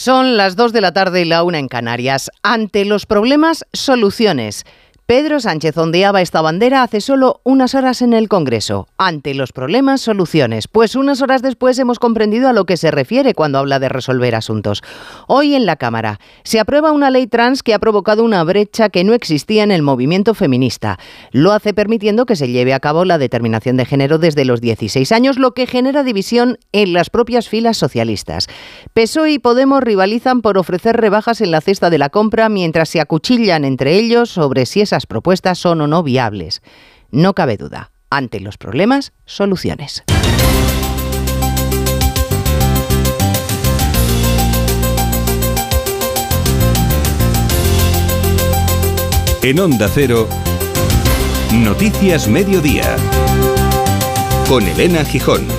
Son las 2 de la tarde y la una en Canarias. Ante los problemas, soluciones. Pedro Sánchez ondeaba esta bandera hace solo unas horas en el Congreso. Ante los problemas, soluciones. Pues unas horas después hemos comprendido a lo que se refiere cuando habla de resolver asuntos. Hoy en la Cámara se aprueba una ley trans que ha provocado una brecha que no existía en el movimiento feminista. Lo hace permitiendo que se lleve a cabo la determinación de género desde los 16 años, lo que genera división en las propias filas socialistas. PSOE y Podemos rivalizan por ofrecer rebajas en la cesta de la compra mientras se acuchillan entre ellos sobre si propuestas son o no viables. No cabe duda, ante los problemas, soluciones. En Onda Cero, Noticias Mediodía, con Elena Gijón.